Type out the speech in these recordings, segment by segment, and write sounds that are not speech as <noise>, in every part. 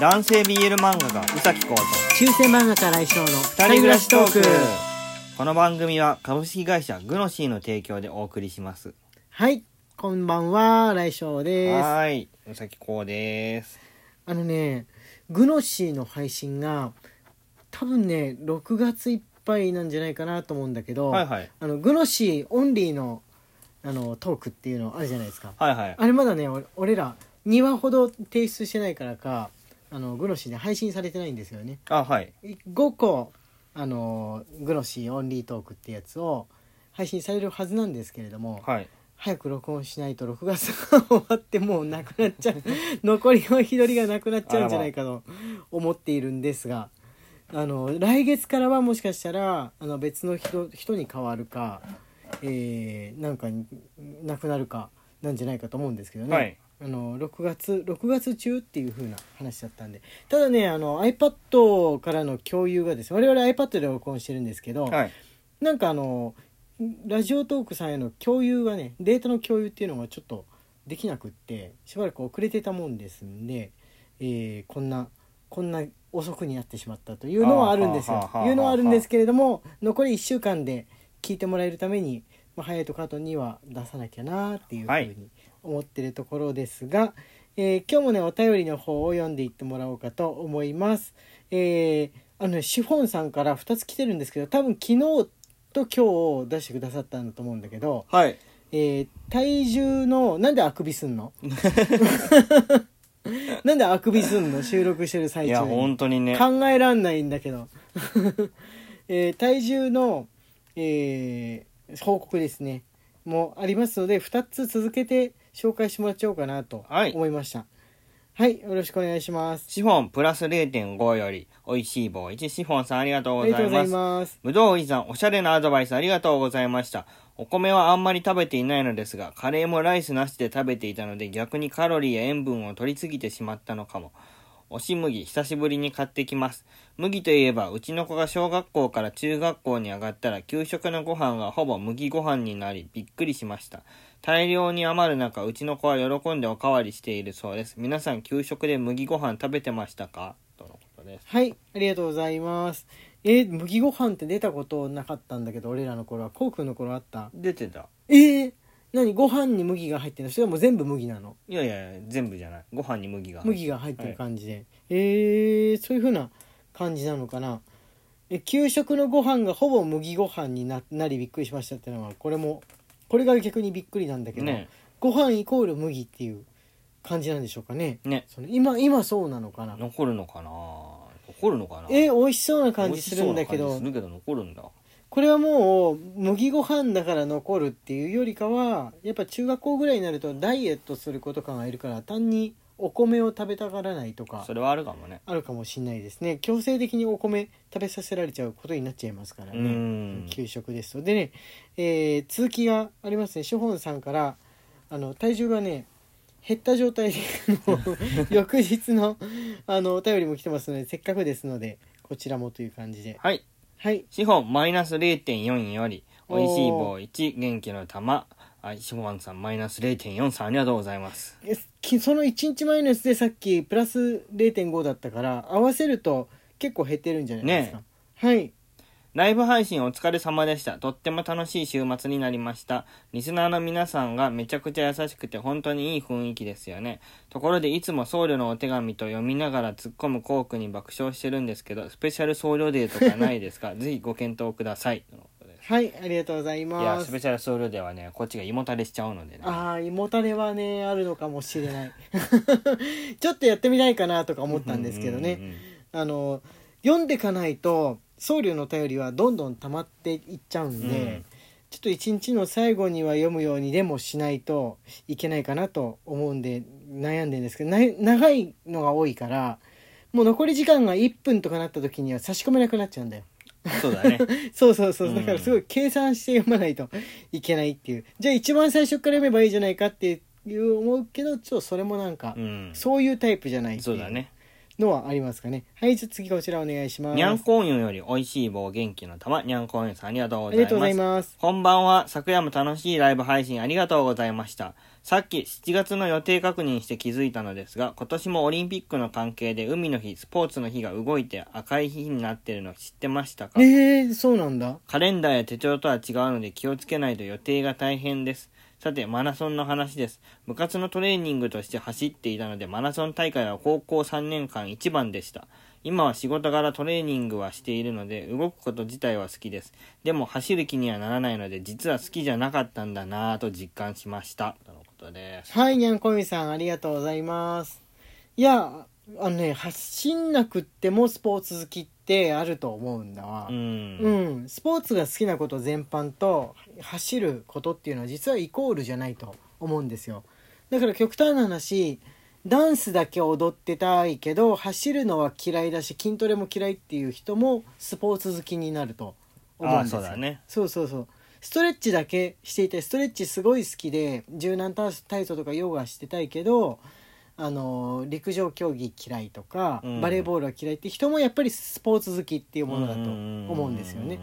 男性 BL 漫画家宇崎浩と中世漫画家来翔の二人暮らしトーク。この番組は株式会社グノシーの提供でお送りします。はいこんばんは来翔です。はーい宇崎浩です。あのねグノシーの配信が多分ね6月いっぱいなんじゃないかなと思うんだけど、はいはい。あのグノシーオンリーのあのトークっていうのあるじゃないですか。はいはい。あれまだね俺俺ら2話ほど提出してないからかあのグノシーで配信されてないんですよね。あはい。5個あのグノシーオンリートークってやつを配信されるはずなんですけれども、はい。早く録音しないと6月が終わってもうなくなっちゃう。<laughs> 残りの日取りがなくなっちゃうんじゃないかと思っているんですがあの来月からはもしかしたらあの別の人人に変わるか、えーなんかになくなるかなんじゃないかと思うんですけどね、はいあの6月6月中っていう風な話だったんで。ただねあの iPad からの共有がですね我々 iPad で録音してるんですけど、はい。なんかあのラジオトークさんへの共有がねデータの共有っていうのがちょっとできなくってしばらく遅れてたもんですんで、えーこんなこんな遅くになってしまったというのはあるんですよ。いうのはあるんですけれども残り1週間で聞いてもらえるために、まあ、ハイエイトカートには出さなきゃなっていうふうはい。に思ってるところですが、えー今日もねお便りの方を読んでいってもらおうかと思います。えーあのねシフォンさんから2つ来てるんですけど多分昨日と今日を出してくださったんだと思うんだけど、はい。えー体重のなんであくびすんの？<laughs> なんであくびすんの？収録してる最いや本当にね。考えらんないんだけど、<laughs> えー体重の、えー報告ですね。もありますので2つ続けて紹介してもらっちゃおうかなとはい思いましたはい、よろしくお願いしますシフォンプラス0.5より美味しい棒1シフォンさんありがとうあございざいますますぶどうおじさん、おしゃれなアドバイスありがとうございました。お米はあんまり食べていないのですが、カレーもライスなしで食べていたので逆にカロリーや塩分を取りすぎてしまったのかも。押し麦、久しぶりに買ってきます。麦といえば、うちの子が小学校から中学校に上がったら、給食のご飯がほぼ麦ご飯になり、びっくりしました。大量に余る中、うちの子は喜んでおかわりしているそうです。皆さん、給食で麦ご飯食べてましたか？とのことです。はいありがとうございます。えー麦ご飯って出たことなかったんだけど俺らの頃はこうくんの頃あった？出てた。えー、何？ご飯に麦が入ってるの？それはもう全部麦なの？いやいや全部じゃない。ご飯に麦が入ってる。麦が入ってる感じで、えー、そういう風な感じなのかな？え給食のご飯がほぼ麦ご飯にななりびっくりしましたっていうのはこれもこれが逆にびっくりなんだけど、ね。ご飯イコール麦っていう感じなんでしょうかね。ね。その今今そうなのかな。残るのかな？残るのかな？え美味しそうな感じするんだけど。美味しそうな感じするけど残るんだ。これはもう麦ご飯だから残るっていうよりかはやっぱ中学校ぐらいになるとダイエットする子とかがいるから単にお米を食べたがらないとかそれはあるかもね。あるかもしれないですね。強制的にお米食べさせられちゃうことになっちゃいますからうねん。給食ですと。でね、えー続きがありますね。ショホンさんからあの体重がね減った状態で <laughs> 翌日のあのお便りも来てますのでせっかくですのでこちらもという感じで。はい。はい。資本マイナス0.4より美味しい棒1元気の玉はいシフォンさんマイナス0.4さんありがとうございますその1日マイナスでさっきプラス0.5だったから合わせると結構減ってるんじゃないですか、はいライブ配信お疲れ様でした。とっても楽しい週末になりました。リスナーの皆さんがめちゃくちゃ優しくて本当にいい雰囲気ですよね。ところでいつも僧侶のお手紙と読みながら突っ込むコークに爆笑してるんですけど、スペシャル僧侶デーとかないですか？<laughs> ぜひご検討ください。はいありがとうございいや、ますスペシャル僧侶デーはね、こっちが胃もたれしちゃうのでね。ああ胃もたれはねあるのかもしれない。<laughs> ちょっとやってみたいかなとか思ったんですけどね。うんうんうんあの読んでかないと僧侶の便りはどんどん溜まっていっちゃうんで、うん。ちょっと一日の最後には読むようにでもしないといけないかなと思うんで悩んでるんですけどな長いのが多いからもう残り時間が1分とかなった時には差し込めなくなっちゃうんだよそうだね。<laughs> そうそうそううんだからすごい計算して読まないといけないっていうじゃあ一番最初から読めばいいじゃないかっていう思うけどちょっとそれもなんか、うん。そういうタイプじゃないっていそうだね。のはありますかねはいじゃあ次こちらお願いしますにゃんこんゆより美味しい棒元気の玉、にゃんこんゆさんありがとうございます。ありがとうございますこんばんは。昨夜も楽しいライブ配信ありがとうございました。さっき7月の予定確認して気づいたのですが、今年もオリンピックの関係で海の日、スポーツの日が動いて赤い日になってるの知ってましたか？えー、そうなんだカレンダーや手帳とは違うので気をつけないと予定が大変です。さて、マラソンの話です。部活のトレーニングとして走っていたので、マラソン大会は高校3年間一番でした。今は仕事柄トレーニングはしているので、動くこと自体は好きです。でも走る気にはならないので、実は好きじゃなかったんだなぁと実感しました。とのことです。はいにゃんこみさんありがとうございますいやあのね走んなくってもスポーツ好きってあると思うんだわ。うん。うん、スポーツが好きなこと全般と走ることっていうのは実はイコールじゃないと思うんですよ。だから極端な話ダンスだけ踊ってたいけど走るのは嫌いだし筋トレも嫌いっていう人もスポーツ好きになると思うんですよ。そうだね。そうそうそう。ストレッチだけしていたいストレッチすごい好きで柔軟体操とかヨガしてたいけどあの陸上競技嫌いとか、うん。バレーボールは嫌いって人もやっぱりスポーツ好きっていうものだと思うんですよね。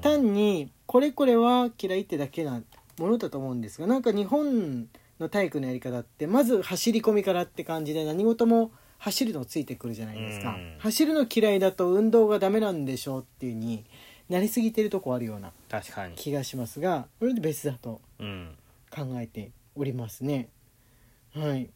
単にこれこれは嫌いってだけなものだと思うんですがなんか日本の体育のやり方ってまず走り込みからって感じで何事も走るのついてくるじゃないですか、うん。走るの嫌いだと運動がダメなんでしょうっていう風になりすぎてるとこあるような。気がしますがこれで別だとうん。考えておりますね。はい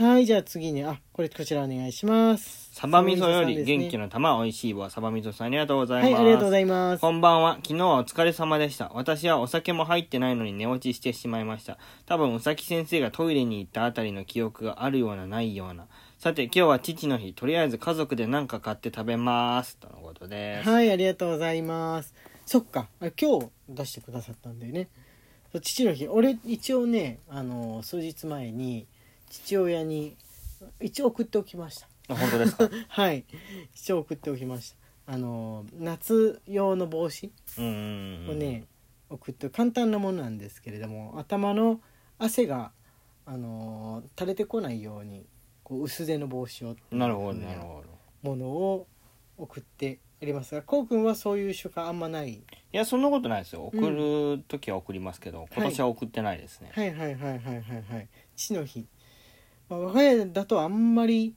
はいじゃあ次にあこれこちらお願いしますサバ味噌より元気のの玉、美味しい棒、サバ味噌さんありがとうございます。はいありがとうございますこんばんは。昨日はお疲れ様でした。私はお酒も入ってないのに寝落ちしてしまいました。多分、うさき先生がトイレに行ったあたりの記憶があるようなないような。さて、今日は父の日。とりあえず家族で何か買って食べます。とのことです。はい、ありがとうございます。そっか、あれ今日出してくださったんだよね。そう父の日、俺一応ね、あの数日前に父親に一応送っておきました。あ本当ですか？<laughs> はい、一応送っておきました。あの夏用の帽子うんうんうん。をね、送って簡単なものなんですけれども、頭の汗があの垂れてこないようにこう薄手の帽子をなるほど、なるほど。ものを送ってありますが、こうくんはそういう習慣あんまない。いや、そんなことないですよ。送るときは送りますけど、今年は送ってないですね。はいはいはいはいはいはい父の日、まあ、我が家だとあんまり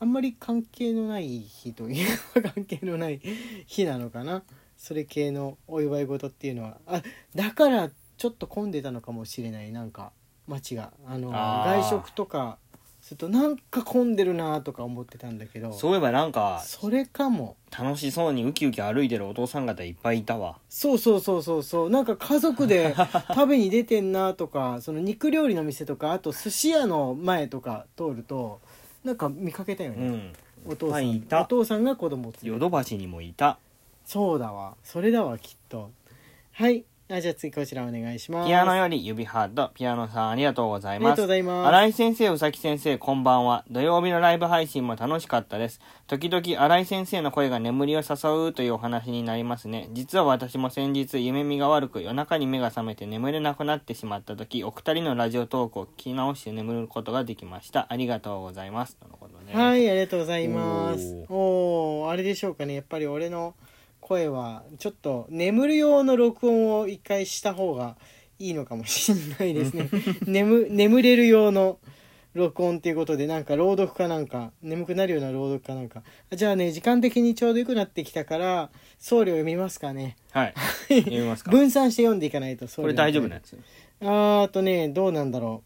あんまり関係のない日といえば関係のない日なのかな。それ系のお祝い事っていうのは。あだからちょっと混んでたのかもしれない。なんか街が。あの外食とかするとなんか混んでるなとか思ってたんだけどそういえばなんか、それかも。楽しそうにウキウキ歩いてるお父さん方いっぱいいたわ。そうそうそうそうそう。なんか家族で <laughs> 食べに出てんなとかその肉料理の店とかあと寿司屋の前とか通るとなんか見かけたよね、うん。お父さんいた。お父さんが子供を連れて。ヨドバシにもいた。そうだわ。それだわきっと。はいあじゃあ次こちらお願いしますピアノより指ハート、ピアノさんありがとうございますありがとうご。ざいます新井先生、宇崎先生、こんばんは。土曜日のライブ配信も楽しかったです。時々、新井先生の声が眠りを誘うというお話になりますね。実は私も先日、夢見が悪く夜中に目が覚めて眠れなくなってしまった時、お二人のラジオトークを聞き直して眠ることができました。ありがとうございます。とのことで。はいありがとうございますおおあれでしょうかねやっぱり俺の声はちょっと眠る用の録音を一回した方がいいのかもしれないですね。<laughs> 眠眠れる用の録音っていうことでなんか朗読かなんか眠くなるような朗読かなんか。じゃあね時間的にちょうどよくなってきたから僧侶読みますかね。はい。読みますか。分散して読んでいかないとこれ大丈夫なやつあーあとねどうなんだろ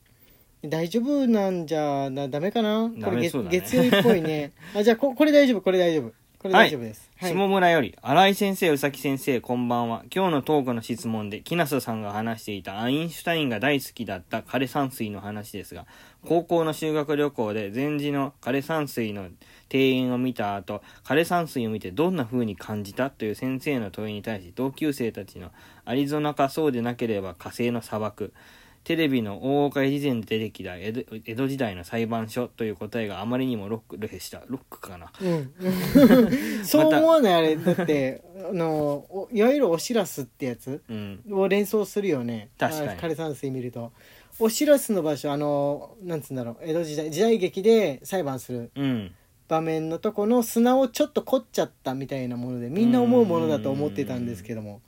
う。大丈夫なんじゃなダメかな？これ月曜日っぽいね。あじゃあここれ大丈夫これ大丈夫これ大丈夫です。はい、下村より、新井先生、宇崎先生、こんばんは。今日のトークの質問で、木下さんが話していたアインシュタインが大好きだった枯山水の話ですが、高校の修学旅行で禅寺の枯山水の庭園を見た後、枯山水を見てどんな風に感じたという先生の問いに対し、同級生たちのアリゾナかそうでなければ火星の砂漠、テレビの大岡越前で出てきた江戸江戸時代の裁判所という答えがあまりにもロックでした。ロックかな？うん、<laughs> そう思わない？あれ。だってあのおいわゆるおしらすってやつうん。を連想するよね。確かに。あ枯山水見ると。おしらすの場所あのなんつうんだろう。江戸時代時代劇で裁判するうん。場面のとこの砂をちょっと凝っちゃったみたいなものでみんな思うものだと思ってたんですけども。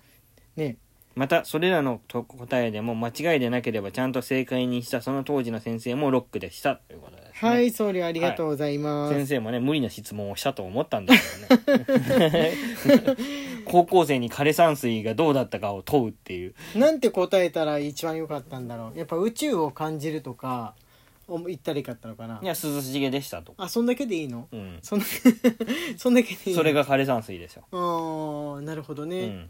ねまたそれらのと答えでも間違いでなければちゃんと正解にしたその当時の先生もロックでした。ということです、ね、はい僧侶ありがとうございます、先生もね無理な質問をしたと思ったんですけどね高校生に枯山水がどうだったかを問うっていう。なんて答えたら一番良かったんだろう。やっぱ宇宙を感じるとかお言ったらいいかったのかな。いや涼しげでしたと。あそんだけでいいの？うん。そんだけ <laughs> そんだけでいいの？それが枯山水ですよ、ああなるほどうね、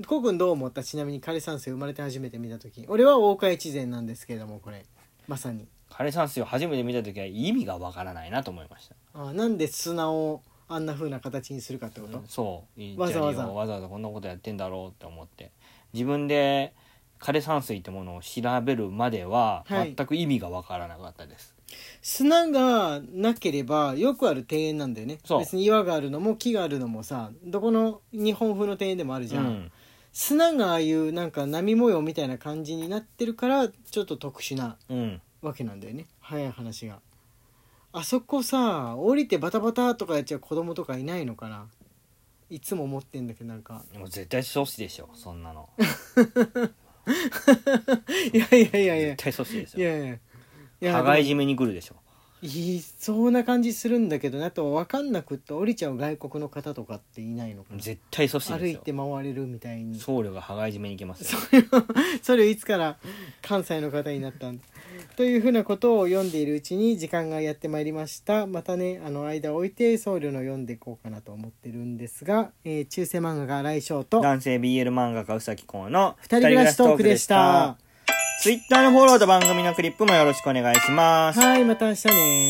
ん、コウ君どう思った？ちなみに枯山水生まれて初めて見た時。俺は大岡越前なんですけれどもこれ。まさに。枯山水を初めて見た時は意味がわからないなと思いました。あーなんで砂をあんな風な形にするかってこと、そう。わざわざ。わざわざこんなことやってんだろうって思って。自分で枯山水ってものを調べるまでははい。全く意味がわからなかったです、砂がなければよくある庭園なんだよね。そう。別に岩があるのも木があるのもさどこの日本風の庭園でもあるじゃん、うん砂がああいうなんか波模様みたいな感じになってるからちょっと特殊なうん。わけなんだよね。早い話が。あそこさ降りてバタバタとかやっちゃう子供とかいないのかな？いつも思ってんだけどなんか。でも絶対阻止でしょそんなの。<laughs> いやいやいやいや。絶対阻止ですよいやいや。いや羽交い締めに来るでしょいそうな感じするんだけどあと分かんなくって降りちゃう外国の方とかっていないのかな？絶対阻止歩いて回れるみたいに。僧侶が羽交い締めに行きますよ。それをいつから関西の方になったんだ？<laughs> というふうなことを読んでいるうちに時間がやってまいりました。またねあの間を置いて僧侶の読んでいこうかなと思ってるんですが、えー中世漫画が来翔と男性 BL 漫画家うさきこうの二人暮らしトークでしたツイッターのフォローと番組のクリップもよろしくお願いします。はいまた明日ね